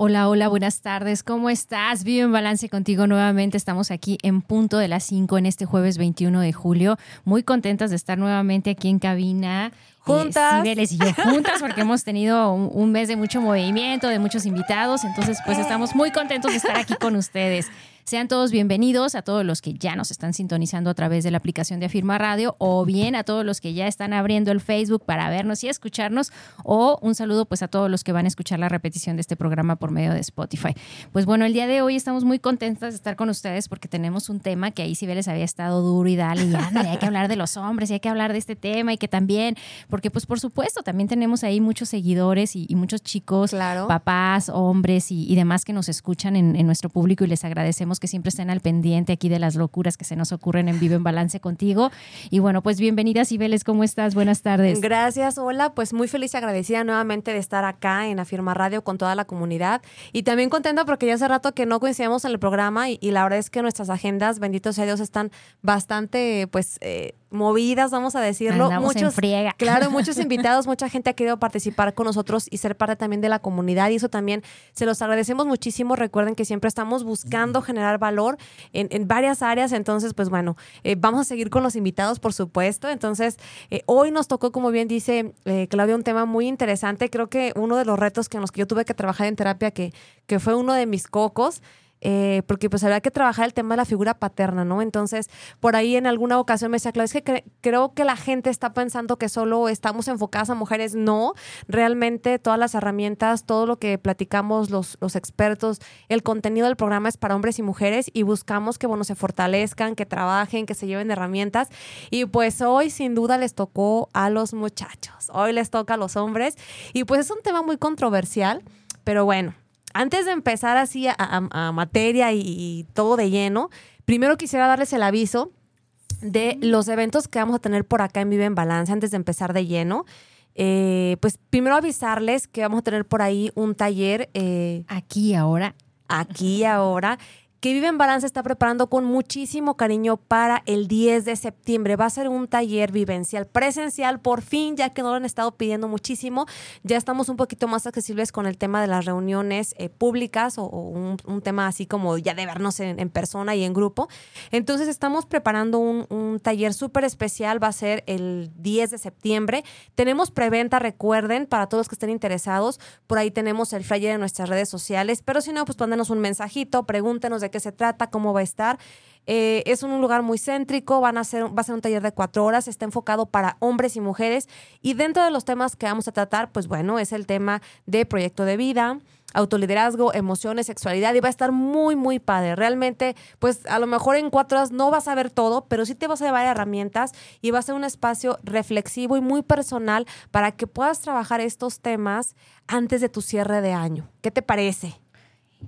Hola, hola, buenas tardes. ¿Cómo estás? Vive en balance contigo nuevamente. Estamos aquí en punto de las 5 en este jueves 21 de julio. Muy contentas de estar nuevamente aquí en cabina. Juntas. Eh, y yo juntas porque hemos tenido un, un, mes de mucho movimiento, de muchos invitados. Entonces, pues estamos muy contentos de estar aquí con ustedes. Sean todos bienvenidos a todos los que ya nos están sintonizando a través de la aplicación de Afirma Radio o bien a todos los que ya están abriendo el Facebook para vernos y escucharnos o un saludo pues a todos los que van a escuchar la repetición de este programa por medio de Spotify. Pues bueno, el día de hoy estamos muy contentas de estar con ustedes porque tenemos un tema que ahí sí les había estado duro y dale y ándale, hay que hablar de los hombres y hay que hablar de este tema y que también, porque pues por supuesto también tenemos ahí muchos seguidores y, y muchos chicos, claro. papás, hombres y, y, demás que nos escuchan en, en nuestro público y les agradecemos que siempre estén al pendiente aquí de las locuras que se nos ocurren en Vivo en Balance contigo. Y bueno, pues bienvenidas, Ibeles, ¿cómo estás? Buenas tardes. Gracias, hola, pues muy feliz y agradecida nuevamente de estar acá en Afirma Radio con toda la comunidad y también contenta porque ya hace rato que no coincidíamos en el programa y, y la verdad es que nuestras agendas, bendito sea Dios, están bastante, pues... Eh, movidas, vamos a decirlo. Andamos muchos, en friega. claro, muchos invitados, mucha gente ha querido participar con nosotros y ser parte también de la comunidad y eso también se los agradecemos muchísimo. Recuerden que siempre estamos buscando generar valor en, en varias áreas, entonces, pues bueno, eh, vamos a seguir con los invitados, por supuesto. Entonces, eh, hoy nos tocó, como bien dice eh, Claudia, un tema muy interesante. Creo que uno de los retos que en los que yo tuve que trabajar en terapia, que, que fue uno de mis cocos, eh, porque pues había que trabajar el tema de la figura paterna, ¿no? Entonces, por ahí en alguna ocasión me decía, claro, es que cre creo que la gente está pensando que solo estamos enfocadas a mujeres. No, realmente todas las herramientas, todo lo que platicamos los, los expertos, el contenido del programa es para hombres y mujeres y buscamos que, bueno, se fortalezcan, que trabajen, que se lleven herramientas. Y pues hoy sin duda les tocó a los muchachos, hoy les toca a los hombres y pues es un tema muy controversial, pero bueno, antes de empezar así a, a, a materia y, y, todo de lleno, primero quisiera darles el aviso de los eventos que vamos a tener por acá en Vive en Balance antes de empezar de lleno. Eh, pues primero avisarles que vamos a tener por ahí un taller. Eh, aquí ahora. Aquí ahora que Vive en Balance está preparando con muchísimo cariño para el 10 de septiembre. Va a ser un taller vivencial presencial, por fin, ya que no lo han estado pidiendo muchísimo. Ya estamos un poquito más accesibles con el tema de las reuniones eh, públicas o, un, tema así como ya de vernos en, persona y en grupo. Entonces estamos preparando un, taller súper especial. Va a ser el 10 de septiembre. Tenemos preventa, recuerden, para todos los que estén interesados. Por ahí tenemos el flyer en nuestras redes sociales. Pero si no, pues mándenos un mensajito, pregúntenos qué se trata, cómo va a estar. Eh, es un lugar muy céntrico, van a ser, va a ser un taller de cuatro horas, está enfocado para hombres y mujeres. Y dentro de los temas que vamos a tratar, pues bueno, es el tema de proyecto de vida, autoliderazgo, emociones, sexualidad y va a estar muy, muy padre. Realmente, pues a lo mejor en cuatro horas no vas a ver todo, pero sí te vas a llevar herramientas y va a ser un espacio reflexivo y muy personal para que puedas trabajar estos temas antes de tu cierre de año. ¿Qué te parece?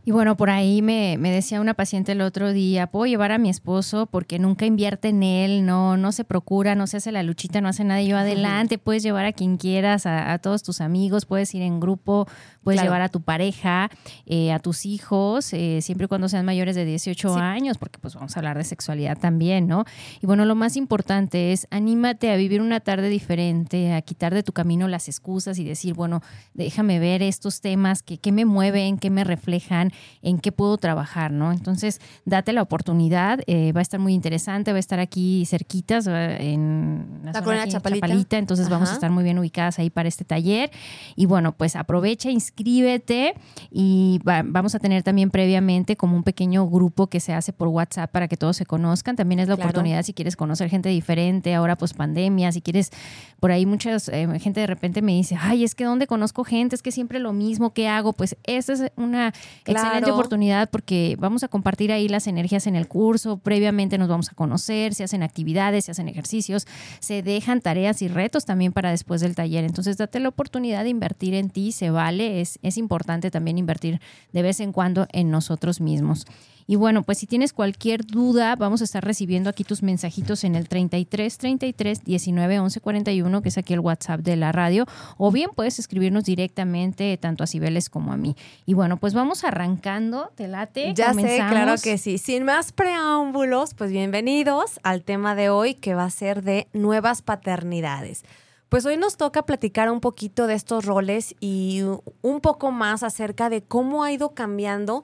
Y bueno, por ahí me, me, decía una paciente el otro día, puedo llevar a mi esposo porque nunca invierte en él, no, no se procura, no se hace la luchita, no hace nada. Y yo adelante, puedes llevar a quien quieras, a, a todos tus amigos, puedes ir en grupo, puedes claro. llevar a tu pareja, eh, a tus hijos, eh, siempre y cuando sean mayores de 18 sí. años, porque pues vamos a hablar de sexualidad también, ¿no? Y bueno, lo más importante es anímate a vivir una tarde diferente, a quitar de tu camino las excusas y decir, bueno, déjame ver estos temas que, que me mueven, que me reflejan en qué puedo trabajar, ¿no? Entonces, date la oportunidad, eh, va a estar muy interesante, va a estar aquí cerquitas en la, la zona aquí, Chapalita. Chapalita. entonces Ajá. vamos a estar muy bien ubicadas ahí para este taller. Y bueno, pues aprovecha, inscríbete y va, vamos a tener también previamente como un pequeño grupo que se hace por WhatsApp para que todos se conozcan. También es la claro. oportunidad si quieres conocer gente diferente, ahora pues pandemia, si quieres, por ahí mucha eh, gente de repente me dice, ay, es que ¿dónde conozco gente? Es que siempre lo mismo, ¿qué hago? Pues esa es una claro. excelente oportunidad porque vamos a compartir ahí las energías en el curso, previamente nos vamos a conocer, se hacen actividades, se hacen ejercicios, se dejan tareas y retos también para después del taller. Entonces, date la oportunidad de invertir en ti, se vale, es, es importante también invertir de vez en cuando en nosotros mismos. Y bueno, pues si tienes cualquier duda, vamos a estar recibiendo aquí tus mensajitos en el 33 33 19 11 41, que es aquí el WhatsApp de la radio, o bien puedes escribirnos directamente tanto a Cibeles como a mí. Y bueno, pues vamos arrancando, te late. Ya sé, claro que sí. Sin más preámbulos, pues bienvenidos al tema de hoy que va a ser de nuevas paternidades. Pues hoy nos toca platicar un poquito de estos roles y un poco más acerca de cómo ha ido cambiando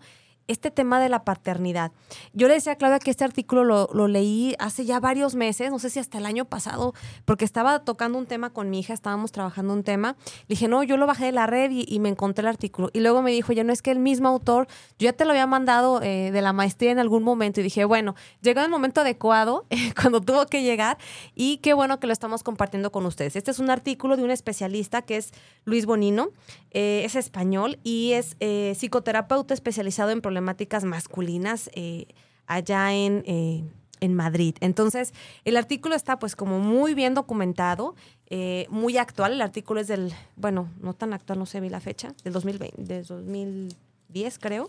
este tema de la paternidad. Yo le decía a Claudia que este artículo lo, leí hace ya varios meses, no sé si hasta el año pasado, porque estaba tocando un tema con mi hija, estábamos trabajando un tema. Le dije, no, yo lo bajé de la red y, me encontré el artículo. Y luego me dijo, ya no es que el mismo autor, yo ya te lo había mandado eh, de la maestría en algún momento. Y dije, bueno, llegó el momento adecuado, cuando tuvo que llegar, y qué bueno que lo estamos compartiendo con ustedes. Este es un artículo de un especialista que es Luis Bonino, eh, es español y es eh, psicoterapeuta especializado en problemas problemáticas masculinas eh, allá en, eh, en, Madrid. Entonces, el artículo está pues como muy bien documentado, eh, muy actual. El artículo es del, bueno, no tan actual, no sé, vi la fecha, del 2020, del 2010 creo.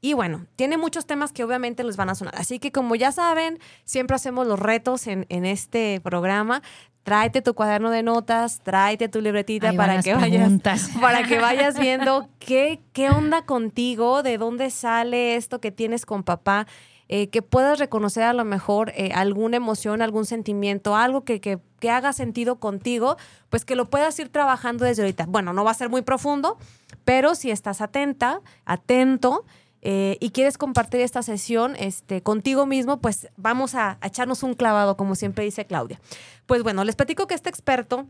Y bueno, tiene muchos temas que obviamente les van a sonar. Así que como ya saben, siempre hacemos los retos en, en este programa tráete tu cuaderno de notas, tráete tu libretita para que vayas para que vayas viendo qué, qué onda contigo, de dónde sale esto que tienes con papá. Eh, que puedas reconocer a lo mejor eh, alguna emoción, algún sentimiento, algo que, que, que, haga sentido contigo, pues que lo puedas ir trabajando desde ahorita. Bueno, no va a ser muy profundo, pero si estás atenta, atento, eh, y quieres compartir esta sesión este, contigo mismo, pues vamos a, echarnos un clavado, como siempre dice Claudia. Pues bueno, les platico que este experto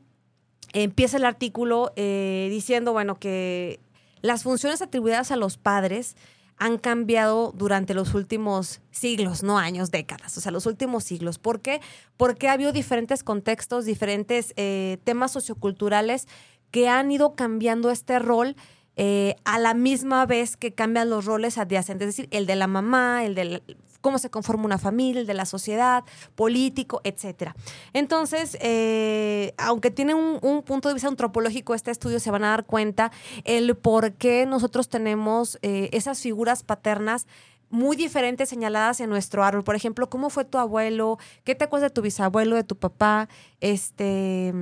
empieza el artículo eh, diciendo, bueno, que las funciones atribuidas a los padres han cambiado durante los últimos siglos, no años, décadas, o sea, los últimos siglos. ¿Por qué? Porque ha habido diferentes contextos, diferentes eh, temas socioculturales que han ido cambiando este rol eh, a la misma vez que cambian los roles adyacentes, es decir, el de la mamá, el de cómo se conforma una familia, el de la sociedad, político, etc. Entonces, eh, aunque tiene un, punto de vista antropológico este estudio, se van a dar cuenta el por qué nosotros tenemos eh, esas figuras paternas muy diferentes señaladas en nuestro árbol. Por ejemplo, ¿cómo fue tu abuelo? ¿Qué te acuerdas de tu bisabuelo, de tu papá? Este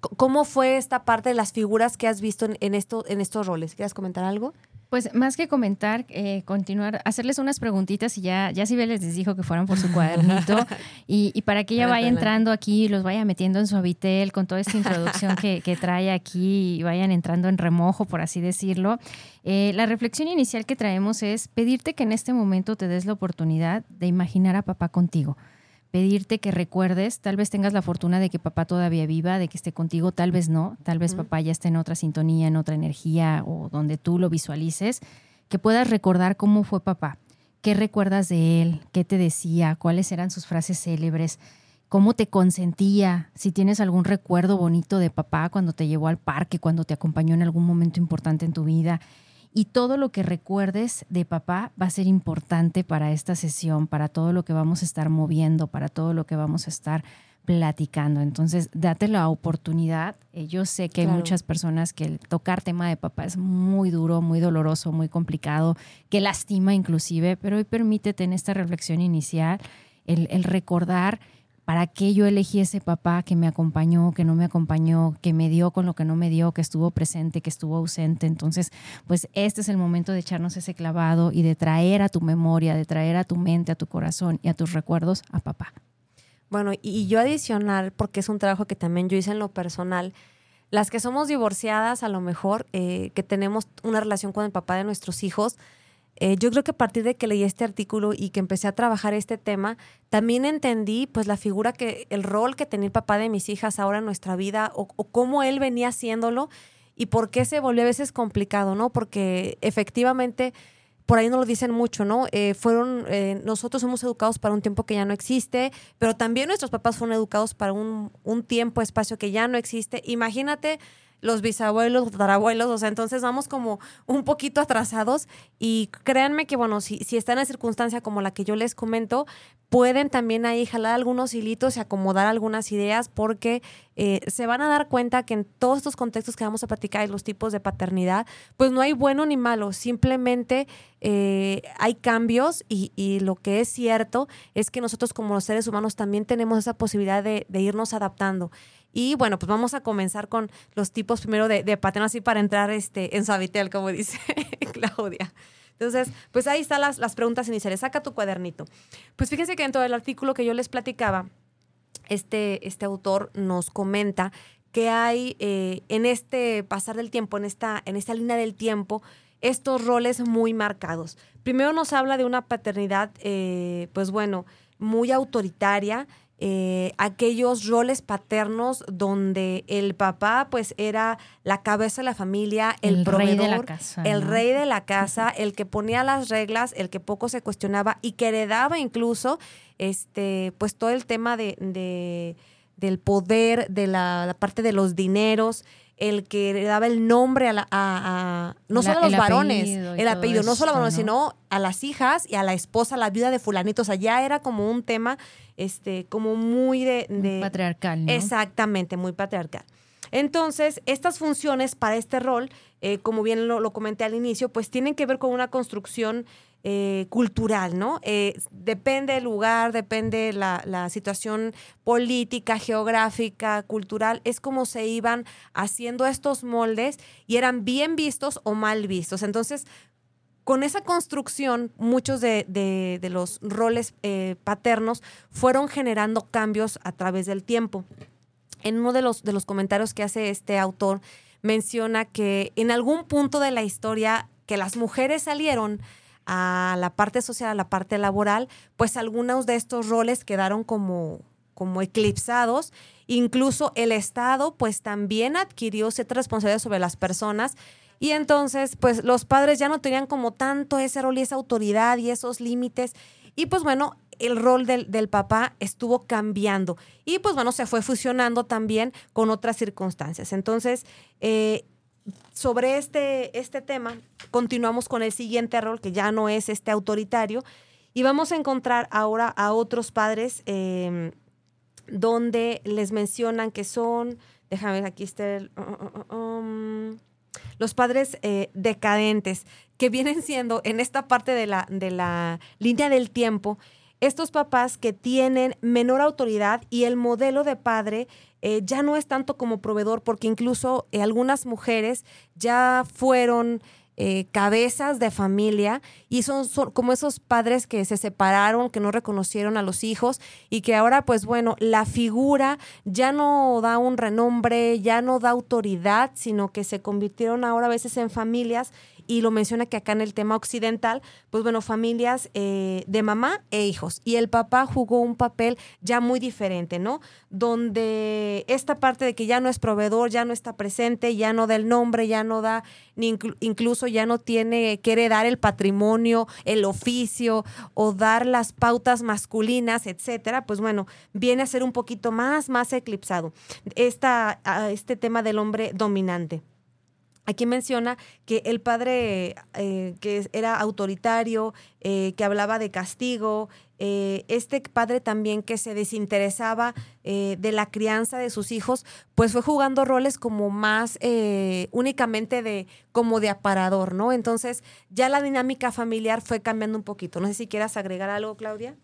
¿Cómo fue esta parte de las figuras que has visto en, esto, en estos roles? ¿Quieres comentar algo? Pues más que comentar, eh, continuar, hacerles unas preguntitas y ya, ya si les dijo que fueran por su cuadernito y, para que ella vaya entrando aquí, los vaya metiendo en su habitel con toda esta introducción que, trae aquí y vayan entrando en remojo, por así decirlo. Eh, la reflexión inicial que traemos es pedirte que en este momento te des la oportunidad de imaginar a papá contigo pedirte que recuerdes, tal vez tengas la fortuna de que papá todavía viva, de que esté contigo, tal vez no, tal vez papá ya esté en otra sintonía, en otra energía o donde tú lo visualices, que puedas recordar cómo fue papá, qué recuerdas de él, qué te decía, cuáles eran sus frases célebres, cómo te consentía, si tienes algún recuerdo bonito de papá cuando te llevó al parque, cuando te acompañó en algún momento importante en tu vida y todo lo que recuerdes de papá va a ser importante para esta sesión, para todo lo que vamos a estar moviendo, para todo lo que vamos a estar platicando. Entonces, date la oportunidad. Eh, yo sé que hay muchas personas que el tocar tema de papá es muy duro, muy doloroso, muy complicado, que lastima inclusive, pero hoy permítete en esta reflexión inicial el, el recordar ¿Para qué yo elegí ese papá que me acompañó, que no me acompañó, que me dio con lo que no me dio, que estuvo presente, que estuvo ausente? Entonces, pues este es el momento de echarnos ese clavado y de traer a tu memoria, de traer a tu mente, a tu corazón y a tus recuerdos a papá. Bueno, y yo adicional, porque es un trabajo que también yo hice en lo personal, las que somos divorciadas, a lo mejor, eh, que tenemos una relación con el papá de nuestros hijos, eh, yo creo que a partir de que leí este artículo y que empecé a trabajar este tema, también entendí pues la figura que, el rol que tenía el papá de mis hijas ahora en nuestra vida o, cómo él venía haciéndolo y por qué se volvió a veces complicado, ¿no? Porque efectivamente, por ahí no lo dicen mucho, ¿no? Eh, fueron, eh, nosotros somos educados para un tiempo que ya no existe, pero también nuestros papás fueron educados para un, un tiempo, espacio que ya no existe. Imagínate los bisabuelos, los tatarabuelos, o sea, entonces vamos como un poquito atrasados y créanme que, bueno, si, si están en circunstancia como la que yo les comento, pueden también ahí jalar algunos hilitos y acomodar algunas ideas porque eh, se van a dar cuenta que en todos estos contextos que vamos a platicar y los tipos de paternidad, pues no hay bueno ni malo, simplemente eh, hay cambios y, y, lo que es cierto es que nosotros como los seres humanos también tenemos esa posibilidad de irnos adaptando. Y bueno, pues vamos a comenzar con los tipos primero de, de así para entrar este, en Sabitel, como dice Claudia. Entonces, pues ahí están las, las preguntas iniciales. Saca tu cuadernito. Pues fíjense que dentro del artículo que yo les platicaba, este, este autor nos comenta que hay eh, en este pasar del tiempo, en esta, en esta línea del tiempo, estos roles muy marcados. Primero nos habla de una paternidad, eh, pues bueno, muy autoritaria, eh, aquellos roles paternos donde el papá pues era la cabeza de la familia, el, proveedor, rey de la casa, el rey de la casa, el que ponía las reglas, el que poco se cuestionaba y que heredaba incluso este pues todo el tema de, del poder, de la, parte de los dineros el que le daba el nombre a, la, a, no solo a los varones, el apellido, no solo a los varones, sino a las hijas y a la esposa, la viuda de fulanito. O sea, ya era como un tema este, como muy de... patriarcal. ¿no? Exactamente, muy patriarcal. Entonces, estas funciones para este rol, eh, como bien lo, comenté al inicio, pues tienen que ver con una construcción eh, cultural, ¿no? Eh, depende del lugar, depende la, la situación política, geográfica, cultural, es como se iban haciendo estos moldes y eran bien vistos o mal vistos. Entonces, con esa construcción, muchos de, los roles eh, paternos fueron generando cambios a través del tiempo. En uno de los, de los comentarios que hace este autor, menciona que en algún punto de la historia que las mujeres salieron a la parte social, a la parte laboral, pues algunos de estos roles quedaron como, como eclipsados. Incluso el Estado pues también adquirió cierta responsabilidad sobre las personas y entonces, pues los padres ya no tenían como tanto ese rol y esa autoridad y esos límites. Y pues bueno, el rol del, del, papá estuvo cambiando. Y pues bueno, se fue fusionando también con otras circunstancias. Entonces, eh, sobre este, este tema, continuamos con el siguiente rol, que ya no es este autoritario. Y vamos a encontrar ahora a otros padres em, donde les mencionan que son, déjame ver, aquí está. Uh, uh, uh, um, los padres eh, decadentes, que vienen siendo en esta parte de la, de la línea del tiempo, estos papás que tienen menor autoridad y el modelo de padre eh, ya no es tanto como proveedor, porque incluso eh, algunas mujeres ya fueron eh, cabezas de familia y son, como esos padres que se separaron, que no reconocieron a los hijos y que ahora pues bueno, la figura ya no da un renombre, ya no da autoridad, sino que se convirtieron ahora a veces en familias y lo menciona que acá en el tema occidental, pues bueno, familias eh, de mamá e hijos. Y el papá jugó un papel ya muy diferente, ¿no? Donde esta parte de que ya no es proveedor, ya no está presente, ya no da el nombre, ya no da, ni incluso ya no tiene, quiere dar el patrimonio, el oficio o dar las pautas masculinas, etcétera, pues bueno, viene a ser un poquito más, más eclipsado. Esta, este tema del hombre dominante. Aquí menciona que el padre eh, que era autoritario, eh, que hablaba de castigo, eh, este padre también que se desinteresaba de la crianza de sus hijos, pues fue jugando roles como más únicamente de como de aparador, ¿no? Entonces ya la dinámica familiar fue cambiando un poquito. No sé si quieras agregar algo, Claudia.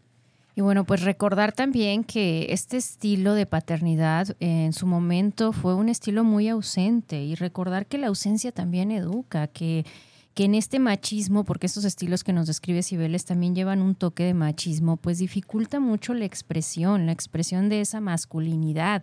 Y bueno, pues recordar también que este estilo de paternidad en su momento fue un estilo muy ausente y recordar que la ausencia también educa, que, que en este machismo, porque estos estilos que nos describe Cibeles también llevan un toque de machismo, pues dificulta mucho la expresión, la expresión de esa masculinidad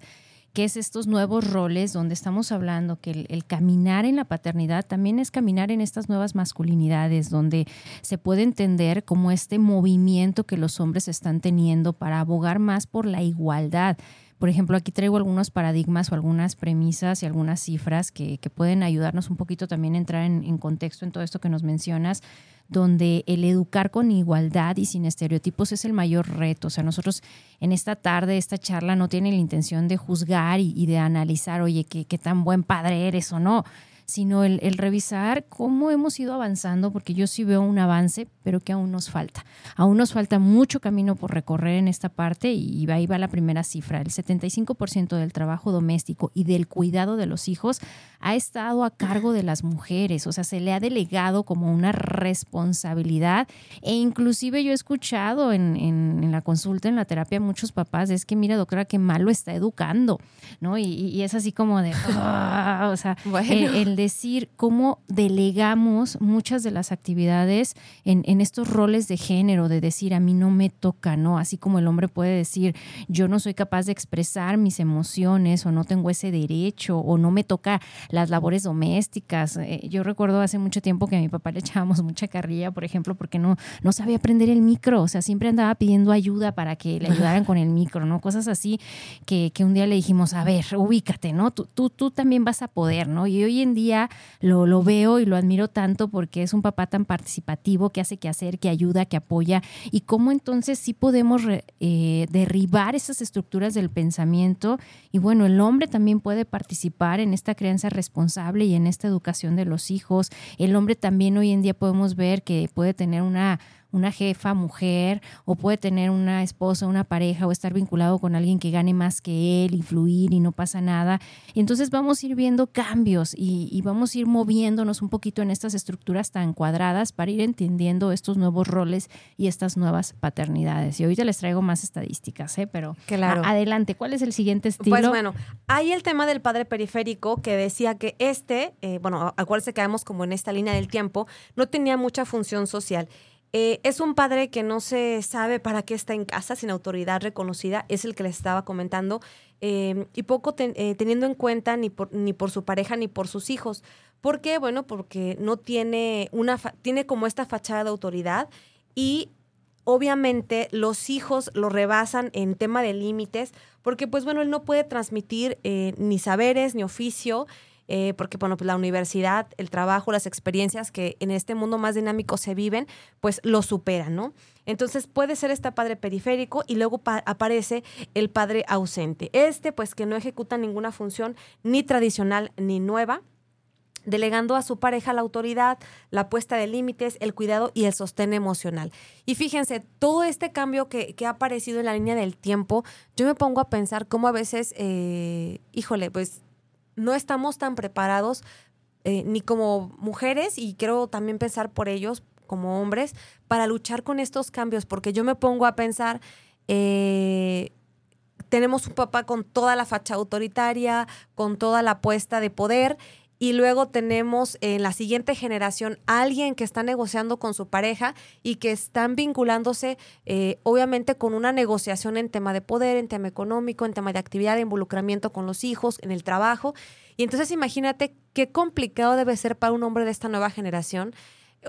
que es estos nuevos roles donde estamos hablando que el, caminar en la paternidad también es caminar en estas nuevas masculinidades, donde se puede entender como este movimiento que los hombres están teniendo para abogar más por la igualdad. Por ejemplo, aquí traigo algunos paradigmas o algunas premisas y algunas cifras que, pueden ayudarnos un poquito también a entrar en, en contexto en todo esto que nos mencionas donde el educar con igualdad y sin estereotipos es el mayor reto. O sea, nosotros en esta tarde, esta charla no tiene la intención de juzgar y, de analizar, oye, qué, tan buen padre eres o no sino el, revisar cómo hemos ido avanzando, porque yo sí veo un avance, pero que aún nos falta. Aún nos falta mucho camino por recorrer en esta parte y ahí va la primera cifra. El 75% del trabajo doméstico y del cuidado de los hijos ha estado a cargo de las mujeres, o sea, se le ha delegado como una responsabilidad e inclusive yo he escuchado en, en, la consulta, en la terapia, muchos papás, es que mira, doctora, qué mal lo está educando, ¿no? Y, es así como de, ah", o sea, el, decir cómo delegamos muchas de las actividades en, en estos roles de género, de decir, a mí no me toca, ¿no? Así como el hombre puede decir, yo no soy capaz de expresar mis emociones o no tengo ese derecho o no me toca las labores domésticas. Eh, yo recuerdo hace mucho tiempo que a mi papá le echábamos mucha carrilla, por ejemplo, porque no, no sabía prender el micro, o sea, siempre andaba pidiendo ayuda para que le ayudaran con el micro, ¿no? Cosas así que, que un día le dijimos, a ver, ubícate, ¿no? Tú, tú, tú también vas a poder, ¿no? Y hoy en día lo, lo veo y lo admiro tanto porque es un papá tan participativo que hace que hacer, que ayuda, que apoya y cómo entonces sí podemos eh, derribar esas estructuras del pensamiento y bueno, el hombre también puede participar en esta crianza responsable y en esta educación de los hijos. El hombre también hoy en día podemos ver que puede tener una una jefa mujer o puede tener una esposa, una pareja o estar vinculado con alguien que gane más que él, influir y no pasa nada. Y entonces vamos a ir viendo cambios y, vamos a ir moviéndonos un poquito en estas estructuras tan cuadradas para ir entendiendo estos nuevos roles y estas nuevas paternidades. Y ahorita les traigo más estadísticas, ¿eh? pero claro. adelante, ¿cuál es el siguiente estilo? Pues bueno, hay el tema del padre periférico que decía que este, eh, bueno, acuérdense que quedamos como en esta línea del tiempo, no tenía mucha función social. Eh, es un padre que no se sabe para qué está en casa sin autoridad reconocida, es el que les estaba comentando, em, y poco eh, teniendo en cuenta ni por, ni por su pareja ni por sus hijos. ¿Por qué? Bueno, porque no tiene una, tiene como esta fachada de autoridad y obviamente los hijos lo rebasan en tema de límites, porque pues bueno, él no puede transmitir eh, ni saberes ni oficio, eh, porque bueno, pues la universidad, el trabajo, las experiencias que en este mundo más dinámico se viven, pues lo superan, ¿no? Entonces puede ser este padre periférico y luego aparece el padre ausente. Este pues que no ejecuta ninguna función ni tradicional ni nueva, delegando a su pareja la autoridad, la puesta de límites, el cuidado y el sostén emocional. Y fíjense, todo este cambio que, ha aparecido en la línea del tiempo, yo me pongo a pensar cómo a veces, eh, híjole, pues no estamos tan preparados eh, ni como mujeres y quiero también pensar por ellos como hombres para luchar con estos cambios, porque yo me pongo a pensar, eh, tenemos un papá con toda la facha autoritaria, con toda la apuesta de poder y luego tenemos en la siguiente generación alguien que está negociando con su pareja y que están vinculándose eh, obviamente con una negociación en tema de poder, en tema económico, en tema de actividad, de involucramiento con los hijos, en el trabajo. Y entonces imagínate qué complicado debe ser para un hombre de esta nueva generación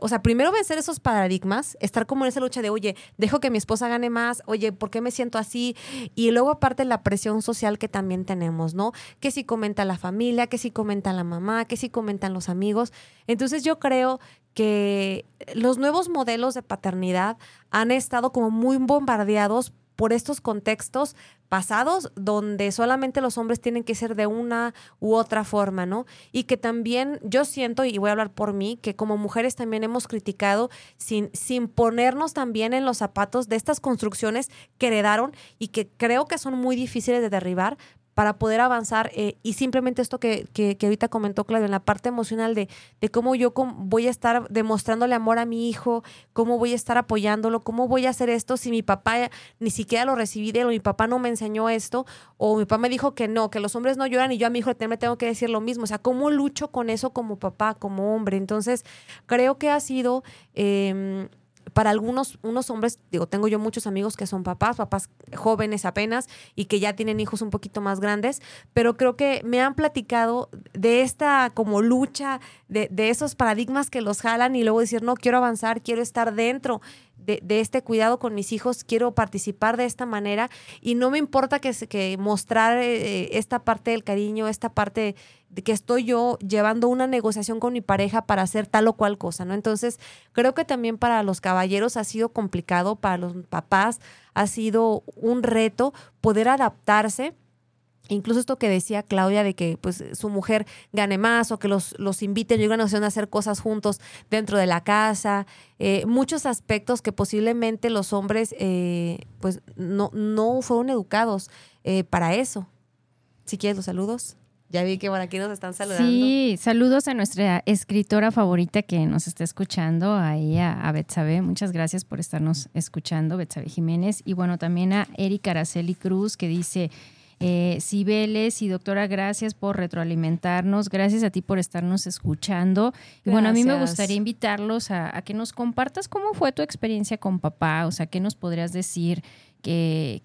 o sea, primero vencer esos paradigmas, estar como en esa lucha de, oye, dejo que mi esposa gane más, oye, ¿por qué me siento así? Y luego aparte la presión social que también tenemos, ¿no? Que si comenta la familia, que si comenta la mamá, que si comentan los amigos. Entonces yo creo que los nuevos modelos de paternidad han estado como muy bombardeados por estos contextos pasados donde solamente los hombres tienen que ser de una u otra forma, ¿no? Y que también yo siento, y voy a hablar por mí, que como mujeres también hemos criticado sin, sin ponernos también en los zapatos de estas construcciones que heredaron y que creo que son muy difíciles de derribar, para poder avanzar eh, y simplemente esto que, que, ahorita comentó Claudio, en la parte emocional de, de cómo yo voy a estar demostrándole amor a mi hijo, cómo voy a estar apoyándolo, cómo voy a hacer esto si mi papá ni siquiera lo recibí de él o mi papá no me enseñó esto o mi papá me dijo que no, que los hombres no lloran y yo a mi hijo me tengo que decir lo mismo. O sea, ¿cómo lucho con eso como papá, como hombre? Entonces, creo que ha sido... Eh, para algunos unos hombres, digo, tengo yo muchos amigos que son papás, papás jóvenes apenas y que ya tienen hijos un poquito más grandes, pero creo que me han platicado de esta como lucha, de, de esos paradigmas que los jalan y luego decir, no, quiero avanzar, quiero estar dentro de, de, este cuidado con mis hijos, quiero participar de esta manera y no me importa que, que mostrar eh, esta parte del cariño, esta parte que estoy yo llevando una negociación con mi pareja para hacer tal o cual cosa, ¿no? Entonces, creo que también para los caballeros ha sido complicado, para los papás ha sido un reto poder adaptarse Incluso esto que decía Claudia de que pues su mujer gane más o que los, los inviten, llegan a hacer cosas juntos dentro de la casa, eh, muchos aspectos que posiblemente los hombres eh, pues no, no fueron educados eh, para eso. Si quieres los saludos. Ya vi que por aquí nos están saludando. Sí, saludos a nuestra escritora favorita que nos está escuchando, ahí a, a Betsabe. Muchas gracias por estarnos escuchando, Betsabe Jiménez. Y bueno, también a Erika Araceli Cruz que dice... Eh, Cibeles y doctora, gracias por retroalimentarnos, gracias a ti por estarnos escuchando. Y bueno, a mí me gustaría invitarlos a, que nos compartas cómo fue tu experiencia con papá, o sea, qué nos podrías decir que,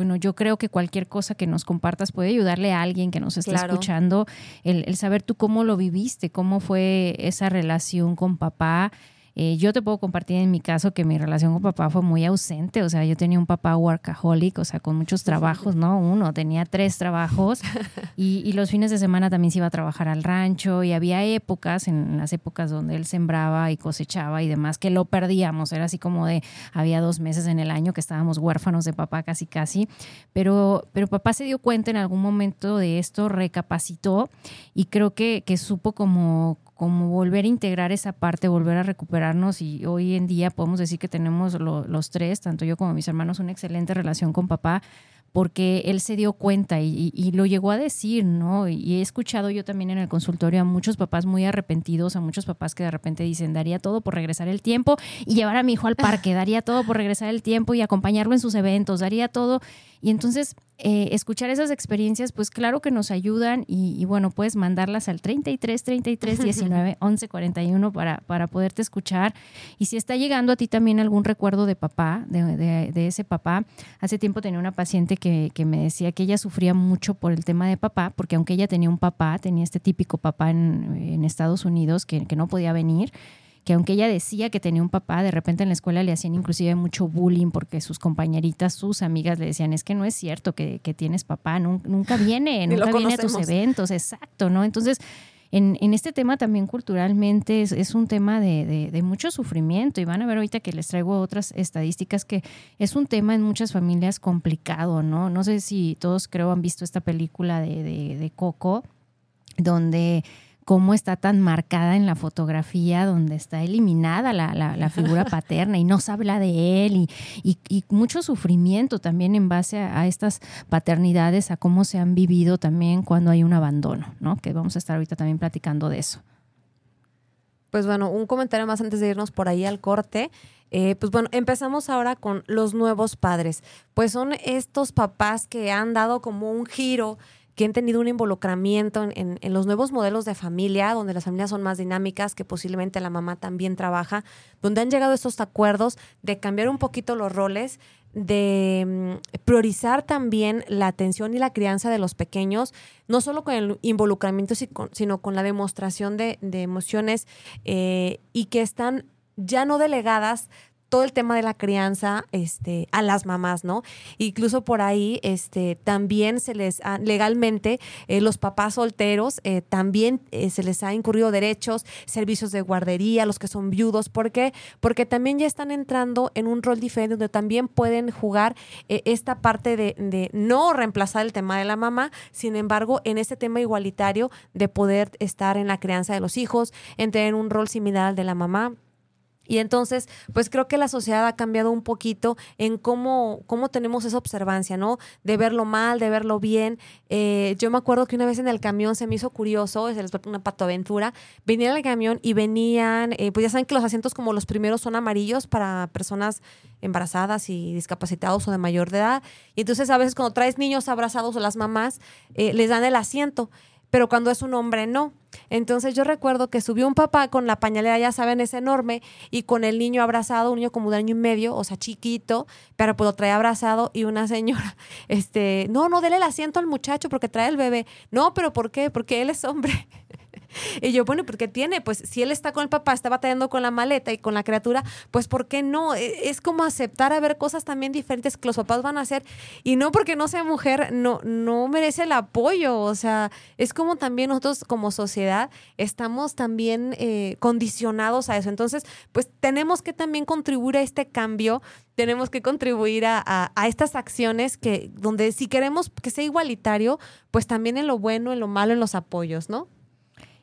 bueno, yo creo que cualquier cosa que nos compartas puede ayudarle a alguien que nos está escuchando, el, el, saber tú cómo lo viviste, cómo fue esa relación con papá. Eh, yo te puedo compartir en mi caso que mi relación con papá fue muy ausente, o sea, yo tenía un papá workaholic, o sea, con muchos trabajos, ¿no? Uno, tenía tres trabajos y, los fines de semana también se iba a trabajar al rancho y había épocas, en las épocas donde él sembraba y cosechaba y demás, que lo perdíamos, era así como de, había dos meses en el año que estábamos huérfanos de papá casi casi, pero, pero papá se dio cuenta en algún momento de esto, recapacitó y creo que, que supo como como volver a integrar esa parte, volver a recuperarnos y hoy en día podemos decir que tenemos los tres, tanto yo como mis hermanos, una excelente relación con papá porque él se dio cuenta y, lo llegó a decir, ¿no? Y he escuchado yo también en el consultorio a muchos papás muy arrepentidos, a muchos papás que de repente dicen, daría todo por regresar el tiempo y llevar a mi hijo al parque, daría todo por regresar el tiempo y acompañarlo en sus eventos, daría todo. Y entonces eh, escuchar esas experiencias, pues claro que nos ayudan y, bueno, puedes mandarlas al 33 33 19 11 41 para, para poderte escuchar. Y si está llegando a ti también algún recuerdo de papá, de, de, ese papá, hace tiempo tenía una paciente que, que, me decía que ella sufría mucho por el tema de papá, porque aunque ella tenía un papá, tenía este típico papá en, en Estados Unidos que, que no podía venir que aunque ella decía que tenía un papá, de repente en la escuela le hacían inclusive mucho bullying porque sus compañeritas, sus amigas le decían, es que no es cierto que, tienes papá, nunca, viene, nunca viene a tus eventos, exacto, ¿no? Entonces, en, este tema también culturalmente es, un tema de, mucho sufrimiento y van a ver ahorita que les traigo otras estadísticas que es un tema en muchas familias complicado, ¿no? No sé si todos creo han visto esta película de, de Coco, donde cómo está tan marcada en la fotografía donde está eliminada la, figura paterna y no se habla de él y, mucho sufrimiento también en base a, estas paternidades, a cómo se han vivido también cuando hay un abandono, ¿no? Que vamos a estar ahorita también platicando de eso. Pues bueno, un comentario más antes de irnos por ahí al corte. Eh, pues bueno, empezamos ahora con los nuevos padres. Pues son estos papás que han dado como un giro que han tenido un involucramiento en, los nuevos modelos de familia, donde las familias son más dinámicas, que posiblemente la mamá también trabaja, donde han llegado estos acuerdos de cambiar un poquito los roles, de mm, priorizar también la atención y la crianza de los pequeños, no solo con el involucramiento, sino con la demostración de, emociones eh, y que están ya no delegadas todo el tema de la crianza este, a las mamás, ¿no? Incluso por ahí este, también se les ha, legalmente, eh, los papás solteros eh, también eh, se les ha incurrido derechos, servicios de guardería, los que son viudos. ¿Por qué? Porque también ya están entrando en un rol diferente donde también pueden jugar esta parte de, de no reemplazar el tema de la mamá, sin embargo, en este tema igualitario de poder estar en la crianza de los hijos, en un rol similar al de la mamá y entonces, pues creo que la sociedad ha cambiado un poquito en cómo, cómo tenemos esa observancia, ¿no? De verlo mal, de verlo bien. Eh, yo me acuerdo que una vez en el camión se me hizo curioso, es una patoaventura, venía el camión y venían, eh, pues ya saben que los asientos como los primeros son amarillos para personas embarazadas y discapacitados o de mayor de edad. Y entonces a veces cuando traes niños abrazados o las mamás, eh, les dan el asiento pero cuando es un hombre no. Entonces yo recuerdo que subió un papá con la pañalera, ya saben, es enorme, y con el niño abrazado, un niño como de año y medio, o sea, chiquito, pero pues lo trae abrazado, y una señora, este, no, no, dele el asiento al muchacho porque trae el bebé. No, pero ¿por qué? Porque él es hombre. Y yo, bueno, ¿por qué tiene? Pues si él está con el papá, está batallando con la maleta y con la criatura, pues ¿por qué no? E, es como aceptar a ver cosas también diferentes que los papás van a hacer. Y no porque no sea mujer, no, no merece el apoyo. O sea, es como también nosotros como sociedad estamos también eh, condicionados a eso. Entonces, pues tenemos que también contribuir a este cambio tenemos que contribuir a, estas acciones que, donde si queremos que sea igualitario, pues también en lo bueno, en lo malo, en los apoyos, ¿no?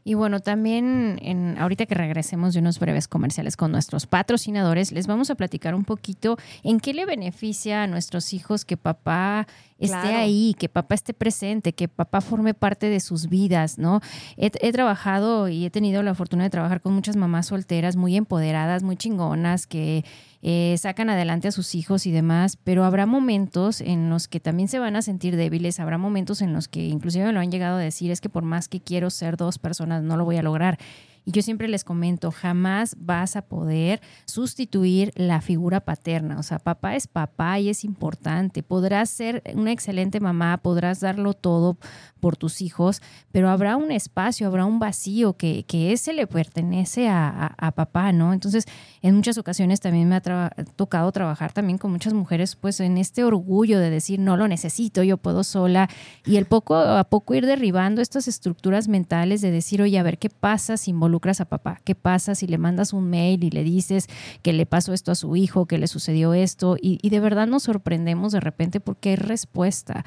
Y bueno, también en, ahorita que regresemos de unos breves comerciales con nuestros patrocinadores, les vamos a platicar un poquito en qué le beneficia a nuestros hijos que papá esté ahí, que papá esté presente, que papá forme parte de sus vidas, ¿no? He, he, trabajado y he tenido la fortuna de trabajar con muchas mamás solteras muy empoderadas, muy chingonas, que eh, sacan adelante a sus hijos y demás, pero habrá momentos en los que también se van a sentir débiles, habrá momentos en los que inclusive me lo han llegado a decir, es que por más que quiero ser dos personas, no lo voy a lograr. Y yo siempre les comento, jamás vas a poder sustituir la figura paterna. O sea, papá es papá y es importante. Podrás ser una excelente mamá, podrás darlo todo por tus hijos, pero habrá un espacio, habrá un vacío que, que ese le pertenece a, a, papá, ¿no? Entonces, en muchas ocasiones también me ha tocado trabajar también con muchas mujeres, pues en este orgullo de decir, no lo necesito, yo puedo sola, y el poco a poco ir derribando estas estructuras mentales de decir, oye, a ver, ¿qué pasa si involucro a papá? ¿Qué pasa si le mandas un mail y le dices que le pasó esto a su hijo, que le sucedió esto? Y, y de verdad nos sorprendemos de repente porque hay respuesta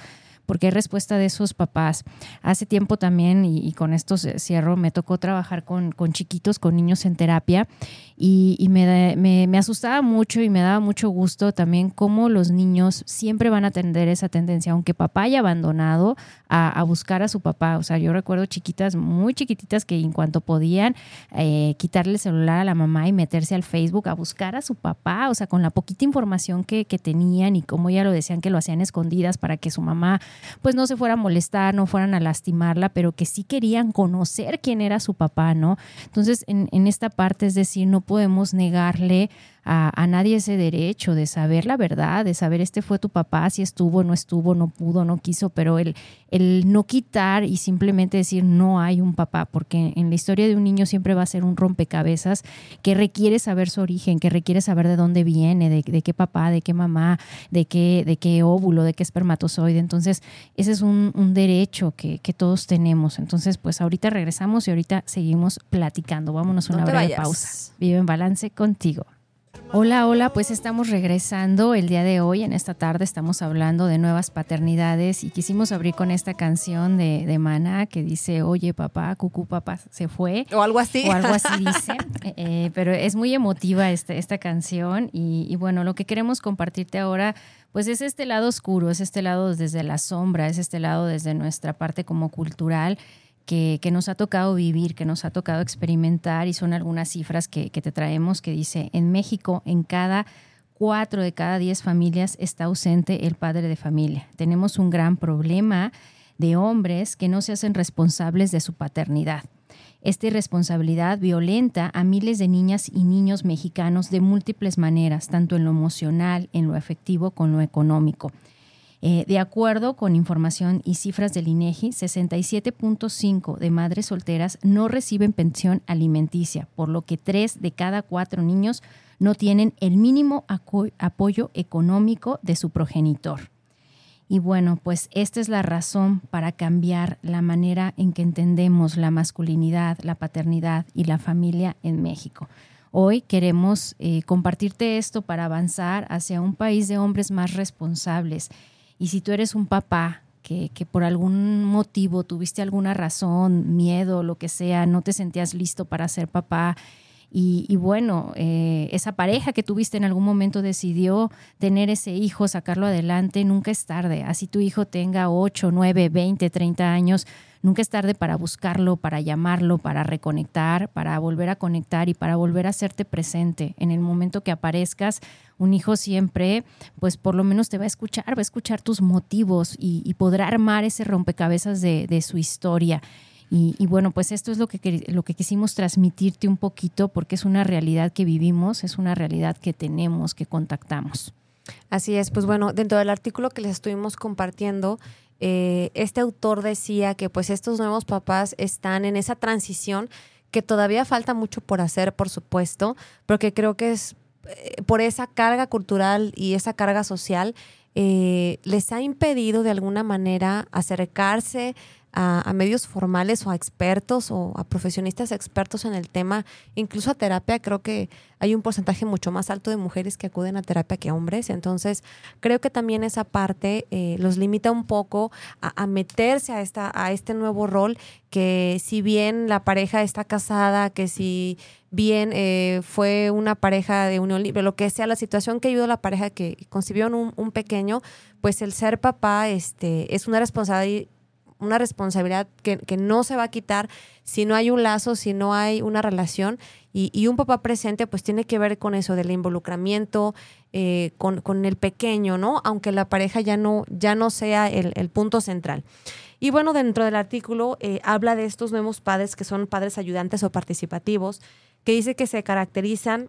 porque hay respuesta de esos papás. Hace tiempo también, y, con esto cierro, me tocó trabajar con, con chiquitos, con niños en terapia, y, me, me, asustaba mucho y me daba mucho gusto también cómo los niños siempre van a tener esa tendencia, aunque papá haya abandonado, a, buscar a su papá. O sea, yo recuerdo chiquitas, muy chiquititas, que en cuanto podían eh, quitarle el celular a la mamá y meterse al Facebook a buscar a su papá, o sea, con la poquita información que, que tenían y como ya lo decían que lo hacían escondidas para que su mamá pues no se fuera a molestar, no fueran a lastimarla, pero que sí querían conocer quién era su papá, ¿no? Entonces, en, en esta parte, es decir, no podemos negarle a, nadie ese derecho de saber la verdad, de saber este fue tu papá, si estuvo, no estuvo, no pudo, no quiso, pero el, el no quitar y simplemente decir no hay un papá, porque en la historia de un niño siempre va a ser un rompecabezas que requiere saber su origen, que requiere saber de dónde viene, de, qué papá, de qué mamá, de qué, de qué óvulo, de qué espermatozoide. Entonces, ese es un, derecho que, todos tenemos. Entonces, pues ahorita regresamos y ahorita seguimos platicando. Vámonos a una breve pausa. Vive en balance contigo. Hola, hola, pues estamos regresando el día de hoy, en esta tarde estamos hablando de nuevas paternidades y quisimos abrir con esta canción de, de Mana que dice, oye papá, cucú papá se fue. O algo así. O algo así dice, eh, pero es muy emotiva esta, esta canción y, y bueno, lo que queremos compartirte ahora pues es este lado oscuro, es este lado desde la sombra, es este lado desde nuestra parte como cultural que, nos ha tocado vivir, que nos ha tocado experimentar y son algunas cifras que, te traemos que dice, en México, en cada cuatro de cada diez familias está ausente el padre de familia. Tenemos un gran problema de hombres que no se hacen responsables de su paternidad. Esta irresponsabilidad violenta a miles de niñas y niños mexicanos de múltiples maneras, tanto en lo emocional, en lo afectivo, con lo económico. Eh, de acuerdo con información y cifras del INEGI, 67.5 de madres solteras no reciben pensión alimenticia, por lo que tres de cada cuatro niños no tienen el mínimo apoyo económico de su progenitor. Y bueno, pues esta es la razón para cambiar la manera en que entendemos la masculinidad, la paternidad y la familia en México. Hoy queremos eh, compartirte esto para avanzar hacia un país de hombres más responsables y si tú eres un papá que, por algún motivo tuviste alguna razón, miedo, lo que sea, no te sentías listo para ser papá, y, bueno, eh, esa pareja que tuviste en algún momento decidió tener ese hijo, sacarlo adelante, nunca es tarde. Así tu hijo tenga 8, 9, 20, 30 años, nunca es tarde para buscarlo, para llamarlo, para reconectar, para volver a conectar y para volver a hacerte presente. En el momento que aparezcas, un hijo siempre, pues por lo menos te va a escuchar, va a escuchar tus motivos y, podrá armar ese rompecabezas de, su historia. Y, bueno, pues esto es lo que, lo que quisimos transmitirte un poquito porque es una realidad que vivimos, es una realidad que tenemos, que contactamos. Así es, pues bueno, dentro del artículo que les estuvimos compartiendo, eh, este autor decía que pues estos nuevos papás están en esa transición que todavía falta mucho por hacer, por supuesto, porque creo que es por esa carga cultural y esa carga social, eh, les ha impedido de alguna manera acercarse a, medios formales o a expertos o a profesionistas expertos en el tema, incluso a terapia, creo que hay un porcentaje mucho más alto de mujeres que acuden a terapia que hombres. Entonces, creo que también esa parte eh, los limita un poco a, meterse a, esta, a este nuevo rol, que si bien la pareja está casada, que si bien eh, fue una pareja de unión libre, lo que sea, la situación que ayudó a la pareja que concibió un, un pequeño, pues el ser papá este, es una responsabilidad una responsabilidad que, no se va a quitar si no hay un lazo, si no hay una relación. Y, un papá presente pues tiene que ver con eso del involucramiento eh, con, el pequeño, ¿no? Aunque la pareja ya no, ya no sea el, punto central. Y bueno, dentro del artículo eh, habla de estos nuevos padres que son padres ayudantes o participativos, que dice que se caracterizan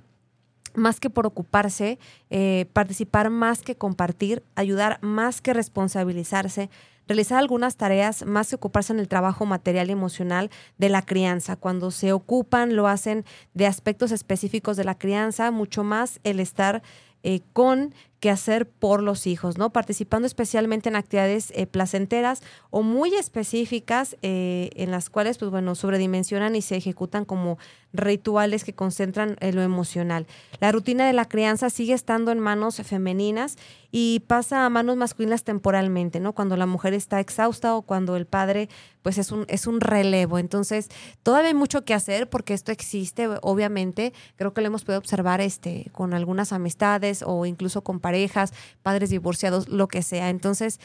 más que por ocuparse, eh, participar más que compartir, ayudar más que responsabilizarse, realizar algunas tareas más que ocuparse en el trabajo material y emocional de la crianza. Cuando se ocupan, lo hacen de aspectos específicos de la crianza, mucho más el estar eh, con que hacer por los hijos, ¿no? Participando especialmente en actividades eh, placenteras o muy específicas eh, en las cuales, pues bueno, sobredimensionan y se ejecutan como rituales que concentran en lo emocional. La rutina de la crianza sigue estando en manos femeninas y pasa a manos masculinas temporalmente, ¿no? Cuando la mujer está exhausta o cuando el padre, pues es un, es un relevo. Entonces, todavía hay mucho que hacer porque esto existe, obviamente. Creo que lo hemos podido observar este, con algunas amistades o incluso con parejas, padres divorciados, lo que sea. Entonces,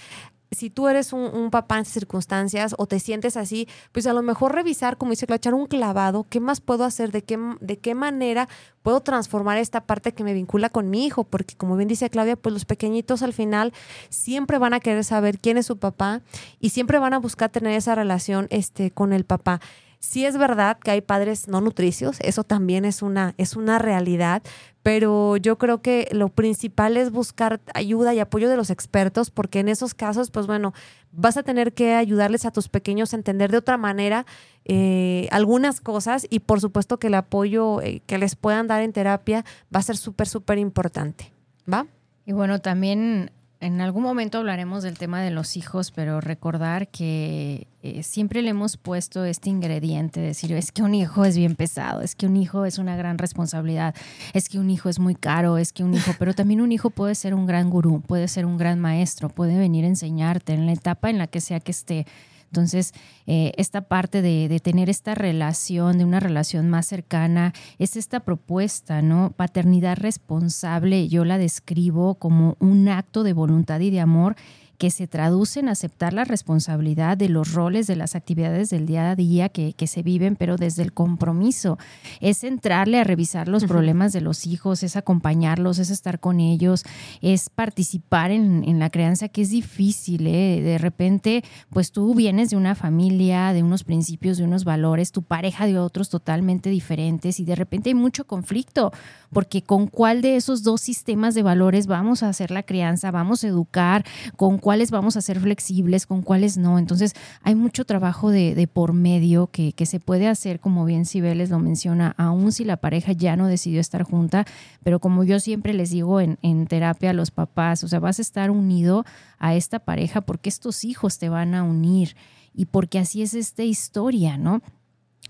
si tú eres un, papá en circunstancias o te sientes así, pues a lo mejor revisar, como dice, echar un clavado, ¿qué más puedo hacer? ¿De qué, ¿De qué manera puedo transformar esta parte que me vincula con mi hijo? Porque como bien dice Claudia, pues los pequeñitos al final siempre van a querer saber quién es su papá y siempre van a buscar tener esa relación este, con el papá. Sí es verdad que hay padres no nutricios, eso también es una, es una realidad, pero yo creo que lo principal es buscar ayuda y apoyo de los expertos, porque en esos casos, pues bueno, vas a tener que ayudarles a tus pequeños a entender de otra manera eh, algunas cosas y por supuesto que el apoyo eh, que les puedan dar en terapia va a ser súper, súper importante. ¿Va? Y bueno, también en algún momento hablaremos del tema de los hijos, pero recordar que eh, siempre le hemos puesto este ingrediente, decir, es que un hijo es bien pesado, es que un hijo es una gran responsabilidad, es que un hijo es muy caro, es que un hijo, pero también un hijo puede ser un gran gurú, puede ser un gran maestro, puede venir a enseñarte en la etapa en la que sea que esté entonces, eh, esta parte de, tener esta relación, de una relación más cercana, es esta propuesta, ¿no? Paternidad responsable, yo la describo como un acto de voluntad y de amor que se traduce en aceptar la responsabilidad de los roles, de las actividades del día a día que, se viven, pero desde el compromiso. Es entrarle a revisar los problemas de los hijos, es acompañarlos, es estar con ellos, es participar en, la crianza, que es difícil. ¿eh? De repente, pues tú vienes de una familia, de unos principios, de unos valores, tu pareja de otros totalmente diferentes y de repente hay mucho conflicto, porque con cuál de esos dos sistemas de valores vamos a hacer la crianza, vamos a educar, con cuáles vamos a ser flexibles, con cuáles no. Entonces, hay mucho trabajo de, por medio que, se puede hacer, como bien Cibeles lo menciona, aún si la pareja ya no decidió estar junta, pero como yo siempre les digo en, en terapia a los papás, o sea, vas a estar unido a esta pareja porque estos hijos te van a unir y porque así es esta historia, ¿no?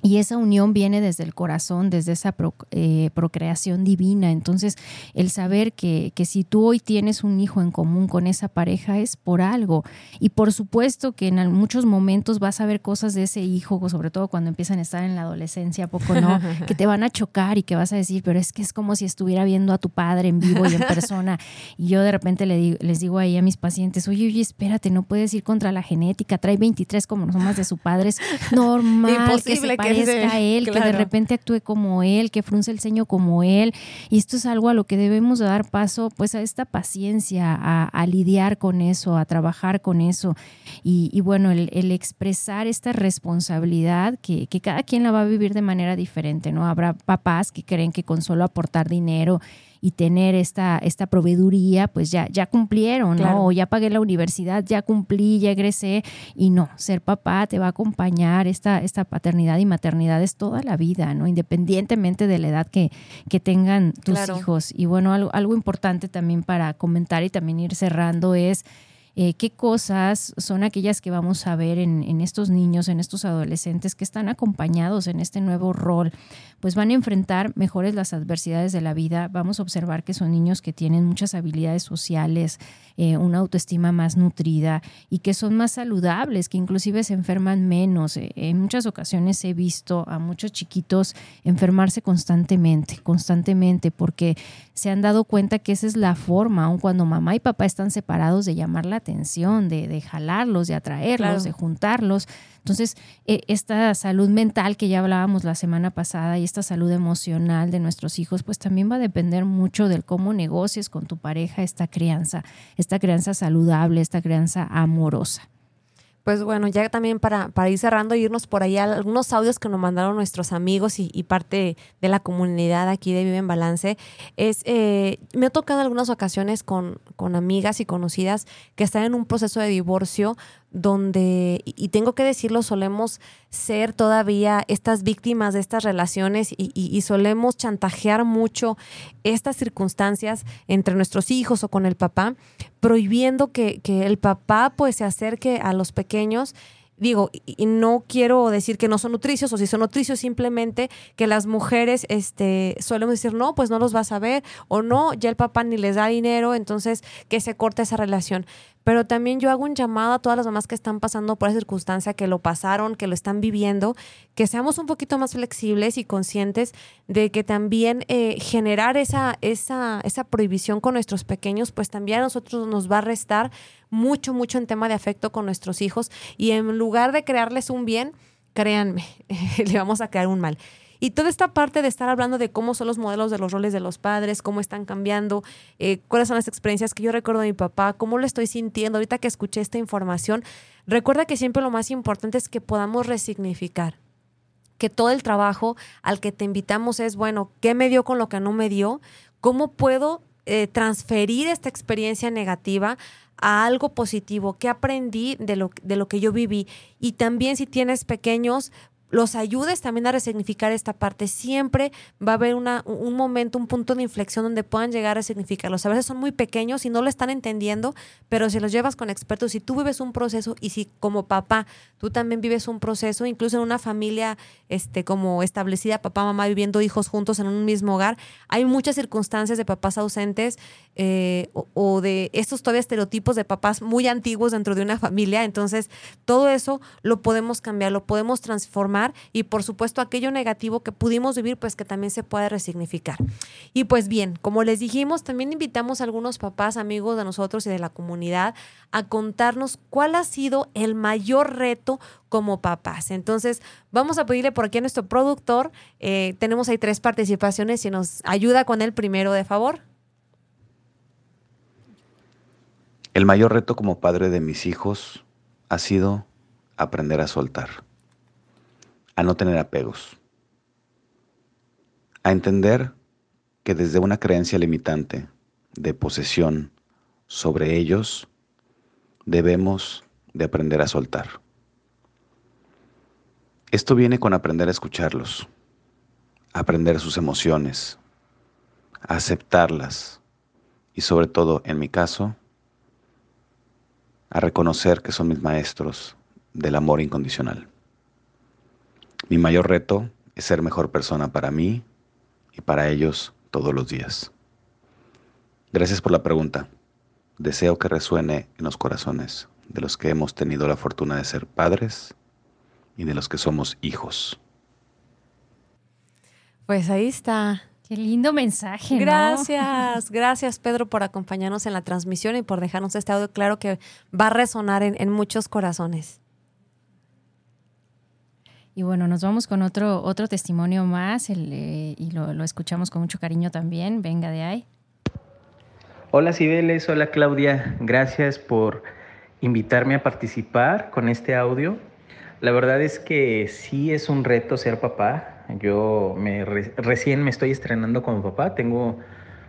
Y esa unión viene desde el corazón, desde esa eh, procreación divina. Entonces, el saber que, que, si tú hoy tienes un hijo en común con esa pareja es por algo. Y por supuesto que en muchos momentos vas a ver cosas de ese hijo, sobre todo cuando empiezan a estar en la adolescencia, poco no, que te van a chocar y que vas a decir, pero es que es como si estuviera viendo a tu padre en vivo y en persona. Y yo de repente le digo, les digo ahí a mis pacientes, oye, oye, espérate, no puedes ir contra la genética, trae 23 como más de su padre, es normal. Imposible que parezca él, que de repente actúe como él, que frunce el ceño como él. Y esto es algo a lo que debemos dar paso, pues a esta paciencia, a, lidiar con eso, a trabajar con eso. Y, bueno, el, expresar esta responsabilidad que, que cada quien la va a vivir de manera diferente, ¿no? Habrá papás que creen que con solo aportar dinero y tener esta, esta proveeduría, pues ya, ya cumplieron, ¿no? O ya pagué la universidad, ya cumplí, ya egresé. Y no, ser papá te va a acompañar, esta, esta paternidad y maternidad es toda la vida, ¿no? Independientemente de la edad que, que tengan tus hijos. Y bueno, algo, algo importante también para comentar y también ir cerrando es eh, qué cosas son aquellas que vamos a ver en, estos niños, en estos adolescentes que están acompañados en este nuevo rol, pues van a enfrentar mejores las adversidades de la vida. Vamos a observar que son niños que tienen muchas habilidades sociales, eh, una autoestima más nutrida y que son más saludables, que inclusive se enferman menos. Eh, en muchas ocasiones he visto a muchos chiquitos enfermarse constantemente, constantemente, porque se han dado cuenta que esa es la forma, aun cuando mamá y papá están separados, de llamar la atención, de, jalarlos, de atraerlos, de juntarlos. Entonces, e, esta salud mental que ya hablábamos la semana pasada y esta salud emocional de nuestros hijos, pues también va a depender mucho del cómo negocies con tu pareja esta crianza, esta crianza saludable, esta crianza amorosa. Pues bueno, ya también para, para ir cerrando, irnos por ahí a algunos audios que nos mandaron nuestros amigos y, parte de la comunidad aquí de Vive en Balance, es, eh, me ha tocado en algunas ocasiones con, con amigas y conocidas que están en un proceso de divorcio donde, y tengo que decirlo, solemos ser todavía estas víctimas de estas relaciones y, solemos chantajear mucho estas circunstancias entre nuestros hijos o con el papá, prohibiendo que, que el papá pues se acerque a los pequeños digo, y no quiero decir que no son nutricios o si son nutricios, simplemente que las mujeres este, solemos decir, no, pues no los vas a ver o no, ya el papá ni les da dinero, entonces que se corte esa relación pero también yo hago un llamado a todas las mamás que están pasando por esa circunstancia, que lo pasaron, que lo están viviendo, que seamos un poquito más flexibles y conscientes de que también eh, generar esa, esa, esa prohibición con nuestros pequeños, pues también a nosotros nos va a restar mucho, mucho en tema de afecto con nuestros hijos y en lugar de crearles un bien, créanme, le vamos a crear un mal. Y toda esta parte de estar hablando de cómo son los modelos de los roles de los padres, cómo están cambiando, eh, cuáles son las experiencias que yo recuerdo de mi papá, cómo lo estoy sintiendo ahorita que escuché esta información, recuerda que siempre lo más importante es que podamos resignificar que todo el trabajo al que te invitamos es, bueno, ¿qué me dio con lo que no me dio? ¿Cómo puedo eh, transferir esta experiencia negativa a algo positivo? ¿Qué aprendí de lo, de lo que yo viví? Y también si tienes pequeños, los ayudes también a resignificar esta parte. Siempre va a haber una, un momento, un punto de inflexión donde puedan llegar a resignificarlos. A veces son muy pequeños y no lo están entendiendo, pero si los llevas con expertos, si tú vives un proceso y si como papá tú también vives un proceso, incluso en una familia este, como establecida, papá, mamá viviendo hijos juntos en un mismo hogar, hay muchas circunstancias de papás ausentes eh, o, o de estos todavía estereotipos de papás muy antiguos dentro de una familia. Entonces, todo eso lo podemos cambiar, lo podemos transformar y por supuesto aquello negativo que pudimos vivir, pues que también se puede resignificar. Y pues bien, como les dijimos, también invitamos a algunos papás, amigos de nosotros y de la comunidad a contarnos cuál ha sido el mayor reto como papás. Entonces, vamos a pedirle por aquí a nuestro productor, eh, tenemos ahí tres participaciones y nos ayuda con el primero de favor. El mayor reto como padre de mis hijos ha sido aprender a soltar a no tener apegos, a entender que desde una creencia limitante de posesión sobre ellos, debemos de aprender a soltar. Esto viene con aprender a escucharlos, aprender sus emociones, aceptarlas y sobre todo, en mi caso, a reconocer que son mis maestros del amor incondicional. Mi mayor reto es ser mejor persona para mí y para ellos todos los días. Gracias por la pregunta. Deseo que resuene en los corazones de los que hemos tenido la fortuna de ser padres y de los que somos hijos. Pues ahí está. Qué lindo mensaje. Gracias, gracias Pedro por acompañarnos en la transmisión y por dejarnos este audio claro que va a resonar en, en muchos corazones. Y bueno, nos vamos con otro, otro testimonio más eh, y lo, lo, escuchamos con mucho cariño también. Venga de ahí. Hola Cibeles, hola Claudia, gracias por invitarme a participar con este audio. La verdad es que sí es un reto ser papá. Yo me, recién me estoy estrenando como papá, tengo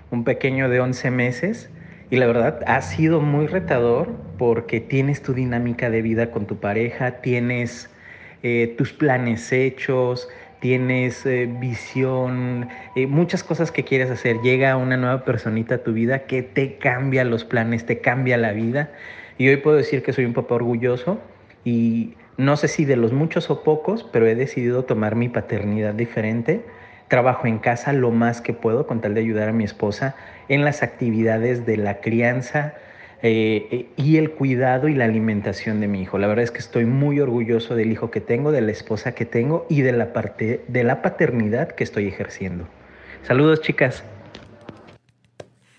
un pequeño de 11 meses y la verdad ha sido muy retador porque tienes tu dinámica de vida con tu pareja, tienes eh, tus planes hechos, tienes eh, visión, eh, muchas cosas que quieres hacer. Llega una nueva personita a tu vida que te cambia los planes, te cambia la vida. Y hoy puedo decir que soy un papá orgulloso y no sé si de los muchos o pocos, pero he decidido tomar mi paternidad diferente Trabajo en casa lo más que puedo con tal de ayudar a mi esposa en las actividades de la crianza eh, y el cuidado y la alimentación de mi hijo. La verdad es que estoy muy orgulloso del hijo que tengo, de la esposa que tengo y de la parte de la paternidad que estoy ejerciendo. Saludos, chicas.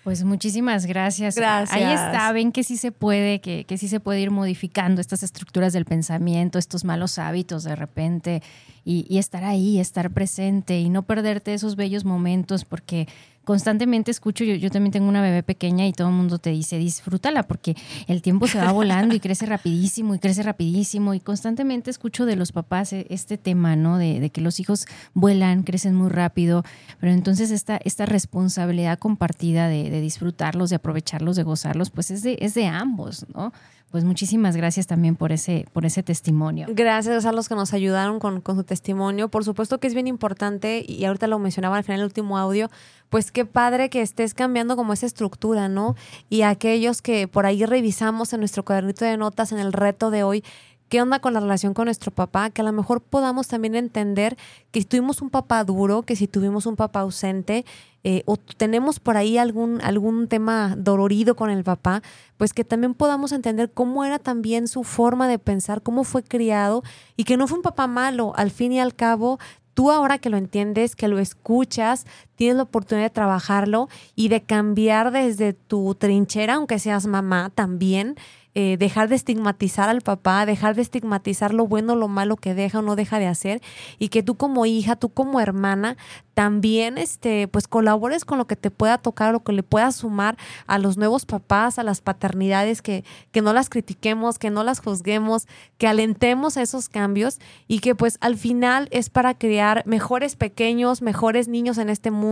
Pues muchísimas gracias. Gracias. Ahí está, ven que sí se puede, que, que sí se puede ir modificando estas estructuras del pensamiento, estos malos hábitos de repente, y, y estar ahí, estar presente y no perderte esos bellos momentos, porque constantemente escucho, yo, yo también tengo una bebé pequeña y todo el mundo te dice, disfrútala porque el tiempo se va volando y crece rapidísimo y crece rapidísimo y constantemente escucho de los papás e, este tema, ¿no? De, de que los hijos vuelan, crecen muy rápido, pero entonces esta, esta responsabilidad compartida de, de disfrutarlos, de aprovecharlos, de gozarlos, pues es de, es de ambos, ¿no? Pues muchísimas gracias también por ese, por ese testimonio. Gracias a los que nos ayudaron con, con su testimonio. Por supuesto que es bien importante, y ahorita lo mencionaba al final del último audio, pues qué padre que estés cambiando como esa estructura, ¿no? Y aquellos que por ahí revisamos en nuestro cuadernito de notas en el reto de hoy, qué onda con la relación con nuestro papá, que a lo mejor podamos también entender que si tuvimos un papá duro, que si tuvimos un papá ausente, eh, o tenemos por ahí algún, algún tema dolorido con el papá, pues que también podamos entender cómo era también su forma de pensar, cómo fue criado y que no fue un papá malo, al fin y al cabo tú ahora que lo entiendes, que lo escuchas, tienes la oportunidad de trabajarlo y de cambiar desde tu trinchera, aunque seas mamá también, eh, dejar de estigmatizar al papá, dejar de estigmatizar lo bueno, lo malo que deja o no deja de hacer y que tú como hija, tú como hermana, también este, pues colabores con lo que te pueda tocar, lo que le pueda sumar a los nuevos papás, a las paternidades, que, que no las critiquemos, que no las juzguemos, que alentemos esos cambios y que pues al final es para crear mejores pequeños, mejores niños en este mundo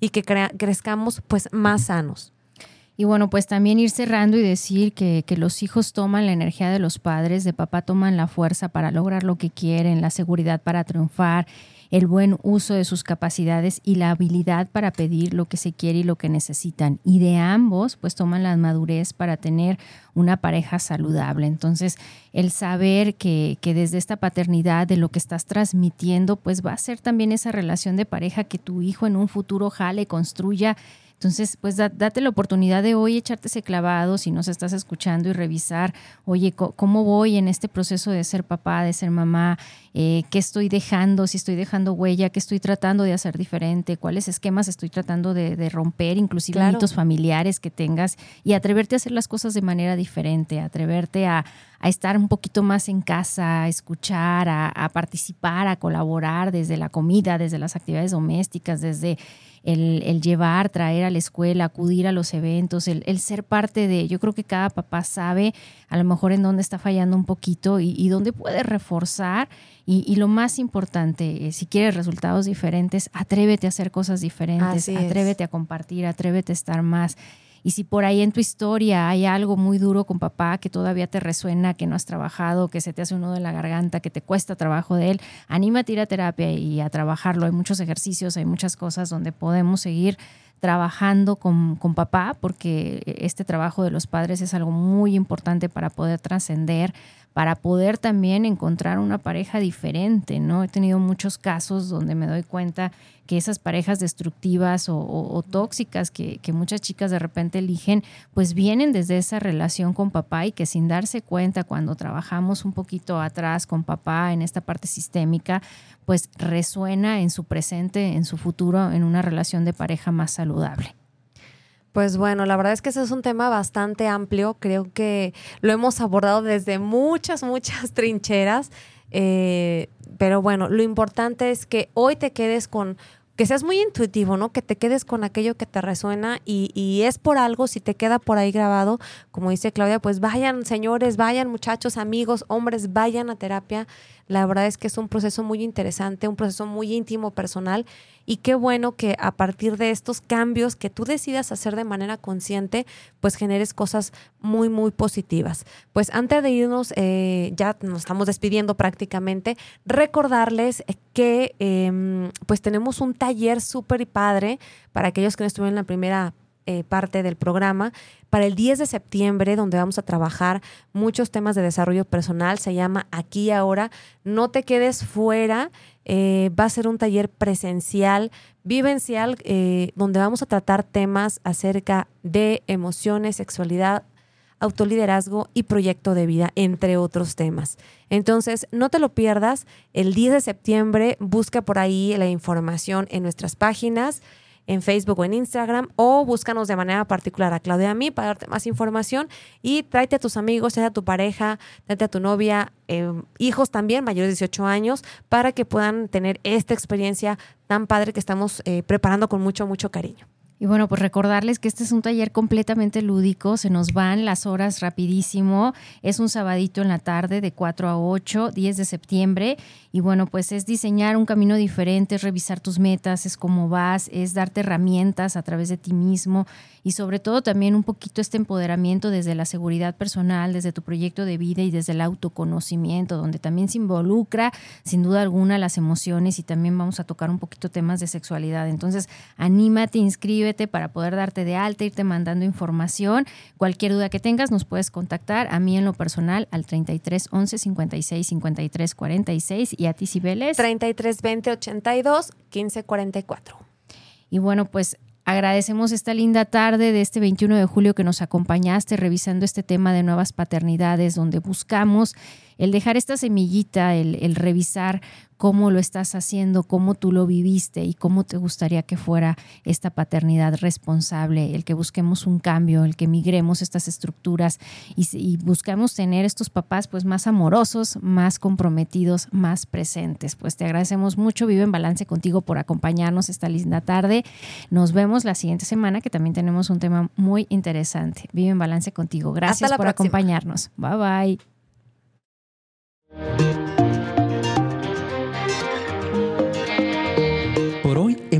y que crezcamos pues más sanos. Y bueno, pues también ir cerrando y decir que, que, los hijos toman la energía de los padres, de papá toman la fuerza para lograr lo que quieren, la seguridad para triunfar, el buen uso de sus capacidades y la habilidad para pedir lo que se quiere y lo que necesitan. Y de ambos, pues toman la madurez para tener una pareja saludable. Entonces, el saber que, que desde esta paternidad, de lo que estás transmitiendo, pues va a ser también esa relación de pareja que tu hijo en un futuro jale, construya entonces, pues date la oportunidad de hoy echarte ese clavado si nos estás escuchando y revisar, oye, ¿cómo voy en este proceso de ser papá, de ser mamá? Eh, ¿Qué estoy dejando? Si estoy dejando huella, ¿qué estoy tratando de hacer diferente? ¿Cuáles esquemas estoy tratando de, romper? Inclusive claro. mitos familiares que tengas y atreverte a hacer las cosas de manera diferente, atreverte a, a estar un poquito más en casa, a escuchar, a, a participar, a colaborar desde la comida, desde las actividades domésticas, desde el, el, llevar, traer a la escuela, acudir a los eventos, el, el, ser parte de, yo creo que cada papá sabe a lo mejor en dónde está fallando un poquito y, y dónde puede reforzar. Y, y, lo más importante, eh, si quieres resultados diferentes, atrévete a hacer cosas diferentes, atrévete a compartir, atrévete a estar más. Y si por ahí en tu historia hay algo muy duro con papá que todavía te resuena, que no has trabajado, que se te hace un nudo en la garganta, que te cuesta trabajo de él, anímate a ir a terapia y a trabajarlo. Hay muchos ejercicios, hay muchas cosas donde podemos seguir trabajando con, con, papá, porque este trabajo de los padres es algo muy importante para poder trascender, para poder también encontrar una pareja diferente, ¿no? He tenido muchos casos donde me doy cuenta que esas parejas destructivas o, tóxicas que, que, muchas chicas de repente eligen, pues vienen desde esa relación con papá y que sin darse cuenta cuando trabajamos un poquito atrás con papá en esta parte sistémica, pues resuena en su presente, en su futuro, en una relación de pareja más saludable. Pues bueno, la verdad es que ese es un tema bastante amplio. Creo que lo hemos abordado desde muchas, muchas trincheras. Eh, pero bueno, lo importante es que hoy te quedes con, que seas muy intuitivo, ¿no? Que te quedes con aquello que te resuena y, y, es por algo, si te queda por ahí grabado, como dice Claudia, pues vayan señores, vayan muchachos, amigos, hombres, vayan a terapia. La verdad es que es un proceso muy interesante, un proceso muy íntimo, personal, y qué bueno que a partir de estos cambios que tú decidas hacer de manera consciente, pues generes cosas muy, muy positivas. Pues antes de irnos, eh, ya nos estamos despidiendo prácticamente, recordarles que em, pues tenemos un taller súper padre para aquellos que no estuvieron en la primera eh, parte del programa para el 10 de septiembre, donde vamos a trabajar muchos temas de desarrollo personal. Se llama Aquí y Ahora. No te quedes fuera. Eh, va a ser un taller presencial, vivencial, eh, donde vamos a tratar temas acerca de emociones, sexualidad, autoliderazgo y proyecto de vida, entre otros temas. Entonces, no te lo pierdas. El 10 de septiembre, busca por ahí la información en nuestras páginas en Facebook o en Instagram o búscanos de manera particular a Claudia y a mí para darte más información y tráete a tus amigos, tráete a tu pareja, tráete a tu novia, em, hijos también mayores de 18 años para que puedan tener esta experiencia tan padre que estamos eh, preparando con mucho, mucho cariño. Y bueno, pues recordarles que este es un taller completamente lúdico, se nos van las horas rapidísimo, es un sabadito en la tarde de 4 a 8, 10 de septiembre, y bueno, pues es diseñar un camino diferente, es revisar tus metas, es cómo vas, es darte herramientas a través de ti mismo y sobre todo también un poquito este empoderamiento desde la seguridad personal, desde tu proyecto de vida y desde el autoconocimiento, donde también se involucra sin duda alguna las emociones y también vamos a tocar un poquito temas de sexualidad. Entonces, anímate, inscríbete para poder darte de alta, irte mandando información. Cualquier duda que tengas nos puedes contactar a mí en lo personal al 33 11 56 53 46 y a ti Cibeles 33 20 82 15 44. Y bueno, pues Agradecemos esta linda tarde de este 21 de julio que nos acompañaste revisando este tema de nuevas paternidades, donde buscamos el dejar esta semillita, el, el revisar cómo lo estás haciendo, cómo tú lo viviste y cómo te gustaría que fuera esta paternidad responsable, el que busquemos un cambio, el que migremos estas estructuras y, y buscamos tener estos papás pues más amorosos, más comprometidos, más presentes. Pues te agradecemos mucho, Vive en Balance contigo por acompañarnos esta linda tarde. Nos vemos la siguiente semana que también tenemos un tema muy interesante. Vive en Balance contigo. Gracias por acompañarnos. Bye bye.